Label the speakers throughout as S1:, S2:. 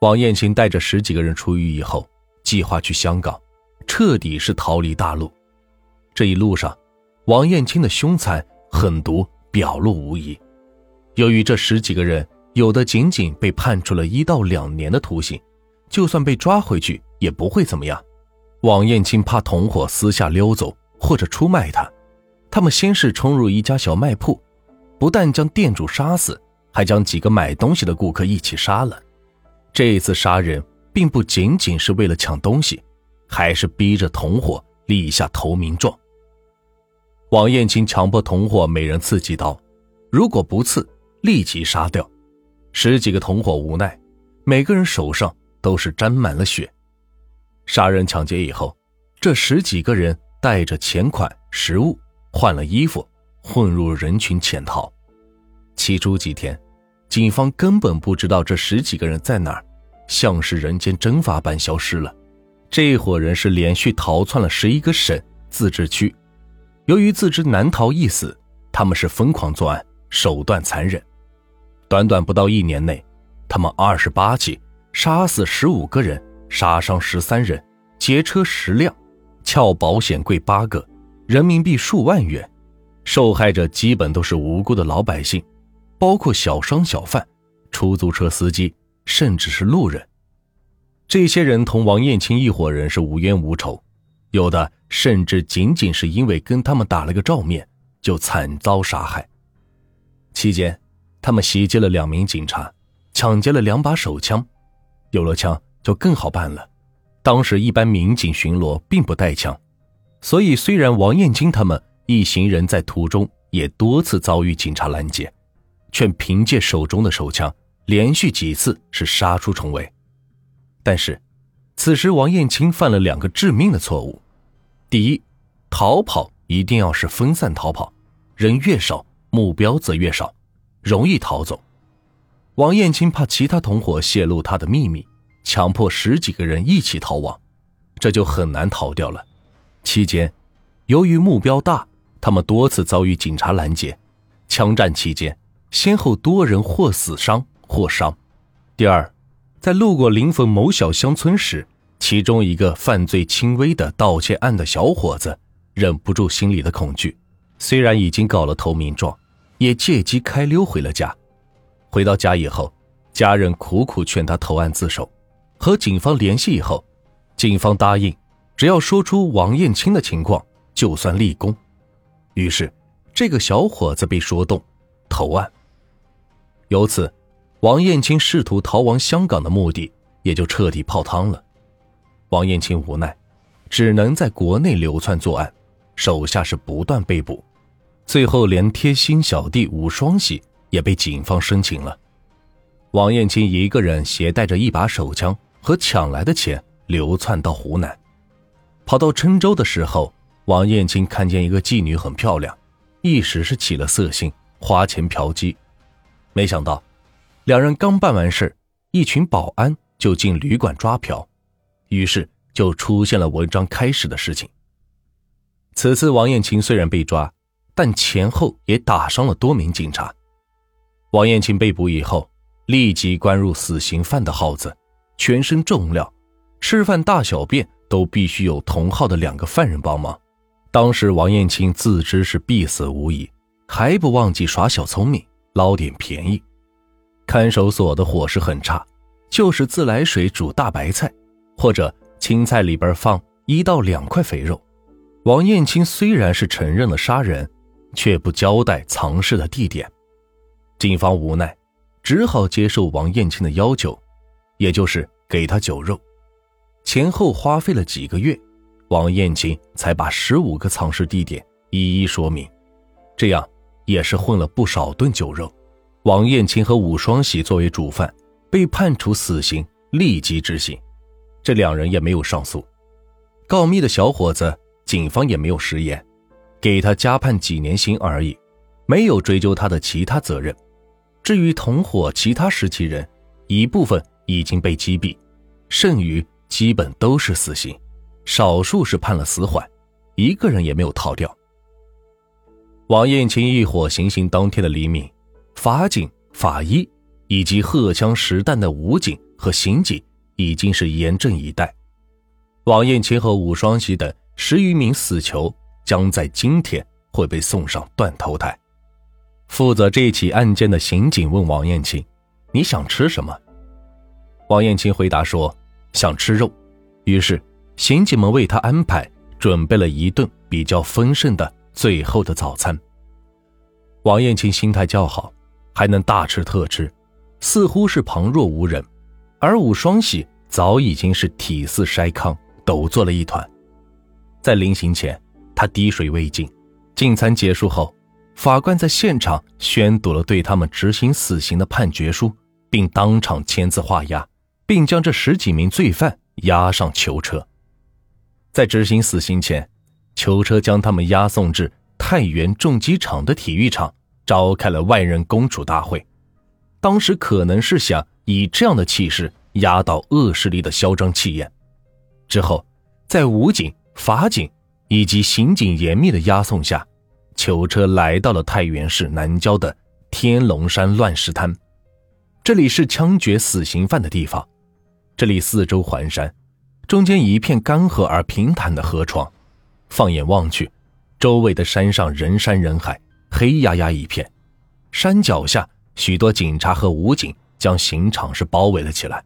S1: 王艳青带着十几个人出狱以后，计划去香港，彻底是逃离大陆。这一路上，王艳青的凶残狠毒表露无遗。由于这十几个人有的仅仅被判处了一到两年的徒刑，就算被抓回去也不会怎么样。王艳青怕同伙私下溜走或者出卖他，他们先是冲入一家小卖铺，不但将店主杀死，还将几个买东西的顾客一起杀了。这一次杀人并不仅仅是为了抢东西，还是逼着同伙立下投名状。王艳青强迫同伙每人刺几刀，如果不刺，立即杀掉。十几个同伙无奈，每个人手上都是沾满了血。杀人抢劫以后，这十几个人带着钱款、食物，换了衣服，混入人群潜逃。起初几天，警方根本不知道这十几个人在哪儿，像是人间蒸发般消失了。这伙人是连续逃窜了十一个省、自治区，由于自知难逃一死，他们是疯狂作案，手段残忍。短短不到一年内，他们二十八起，杀死十五个人。杀伤十三人，劫车十辆，撬保险柜八个，人民币数万元。受害者基本都是无辜的老百姓，包括小商小贩、出租车司机，甚至是路人。这些人同王艳青一伙人是无冤无仇，有的甚至仅仅是因为跟他们打了个照面，就惨遭杀害。期间，他们袭击了两名警察，抢劫了两把手枪。有了枪。就更好办了。当时一般民警巡逻并不带枪，所以虽然王艳青他们一行人在途中也多次遭遇警察拦截，却凭借手中的手枪，连续几次是杀出重围。但是，此时王艳青犯了两个致命的错误：第一，逃跑一定要是分散逃跑，人越少，目标则越少，容易逃走。王艳青怕其他同伙泄露他的秘密。强迫十几个人一起逃亡，这就很难逃掉了。期间，由于目标大，他们多次遭遇警察拦截。枪战期间，先后多人或死伤或伤。第二，在路过临汾某小乡村时，其中一个犯罪轻微的盗窃案的小伙子忍不住心里的恐惧，虽然已经搞了投名状，也借机开溜回了家。回到家以后，家人苦苦劝他投案自首。和警方联系以后，警方答应，只要说出王艳青的情况，就算立功。于是，这个小伙子被说动，投案。由此，王艳青试图逃亡香港的目的也就彻底泡汤了。王艳青无奈，只能在国内流窜作案，手下是不断被捕，最后连贴心小弟武双喜也被警方申请了。王艳青一个人携带着一把手枪。和抢来的钱流窜到湖南，跑到郴州的时候，王艳青看见一个妓女很漂亮，一时是起了色心，花钱嫖妓。没想到，两人刚办完事一群保安就进旅馆抓嫖，于是就出现了文章开始的事情。此次王艳青虽然被抓，但前后也打伤了多名警察。王艳青被捕以后，立即关入死刑犯的号子。全身重料，吃饭大小便都必须有同号的两个犯人帮忙。当时王艳青自知是必死无疑，还不忘记耍小聪明，捞点便宜。看守所的伙食很差，就是自来水煮大白菜，或者青菜里边放一到两块肥肉。王艳青虽然是承认了杀人，却不交代藏尸的地点。警方无奈，只好接受王艳青的要求。也就是给他酒肉，前后花费了几个月，王艳青才把十五个藏尸地点一一说明，这样也是混了不少顿酒肉。王艳青和武双喜作为主犯，被判处死刑，立即执行。这两人也没有上诉。告密的小伙子，警方也没有食言，给他加判几年刑而已，没有追究他的其他责任。至于同伙其他十七人，一部分。已经被击毙，剩余基本都是死刑，少数是判了死缓，一个人也没有逃掉。王艳青一伙行刑当天的黎明，法警、法医以及荷枪实弹的武警和刑警已经是严阵以待。王艳青和武双喜等十余名死囚将在今天会被送上断头台。负责这起案件的刑警问王艳青：“你想吃什么？”王艳青回答说：“想吃肉。”于是刑警们为他安排准备了一顿比较丰盛的最后的早餐。王艳青心态较好，还能大吃特吃，似乎是旁若无人；而武双喜早已经是体似筛糠。抖作了一团，在临行前，他滴水未进。进餐结束后，法官在现场宣读了对他们执行死刑的判决书，并当场签字画押，并将这十几名罪犯押上囚车。在执行死刑前，囚车将他们押送至太原重机厂的体育场，召开了万人公主大会。当时可能是想以这样的气势压倒恶势力的嚣张气焰。之后，在武警、法警以及刑警严密的押送下，囚车来到了太原市南郊的天龙山乱石滩。这里是枪决死刑犯的地方。这里四周环山，中间一片干涸而平坦的河床。放眼望去，周围的山上人山人海，黑压压一片。山脚下，许多警察和武警将刑场是包围了起来。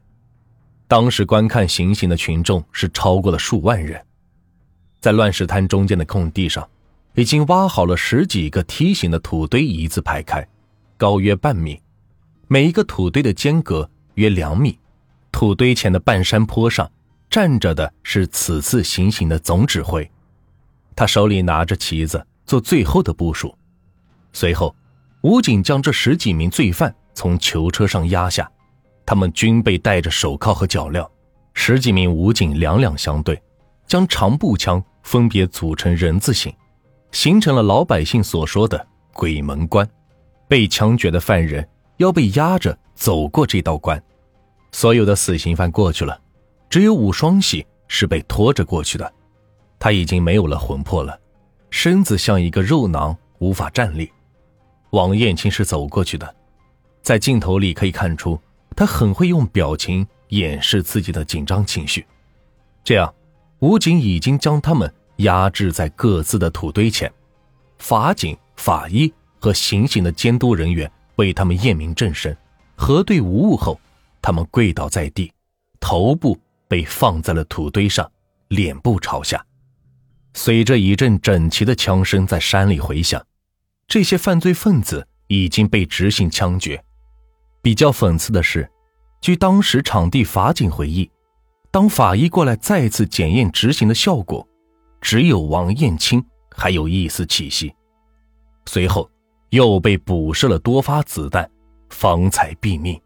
S1: 当时观看行刑的群众是超过了数万人，在乱石滩中间的空地上，已经挖好了十几个梯形的土堆，一字排开，高约半米，每一个土堆的间隔约两米。土堆前的半山坡上站着的是此次行刑的总指挥，他手里拿着旗子做最后的部署。随后，武警将这十几名罪犯从囚车上压下。他们均被戴着手铐和脚镣，十几名武警两两相对，将长步枪分别组成人字形，形成了老百姓所说的“鬼门关”。被枪决的犯人要被压着走过这道关。所有的死刑犯过去了，只有武双喜是被拖着过去的。他已经没有了魂魄了，身子像一个肉囊，无法站立。王艳青是走过去的，在镜头里可以看出。他很会用表情掩饰自己的紧张情绪，这样，武警已经将他们压制在各自的土堆前，法警、法医和行刑的监督人员为他们验明正身，核对无误后，他们跪倒在地，头部被放在了土堆上，脸部朝下。随着一阵整齐的枪声在山里回响，这些犯罪分子已经被执行枪决。比较讽刺的是，据当时场地法警回忆，当法医过来再次检验执行的效果，只有王艳青还有一丝气息，随后又被补射了多发子弹，方才毙命。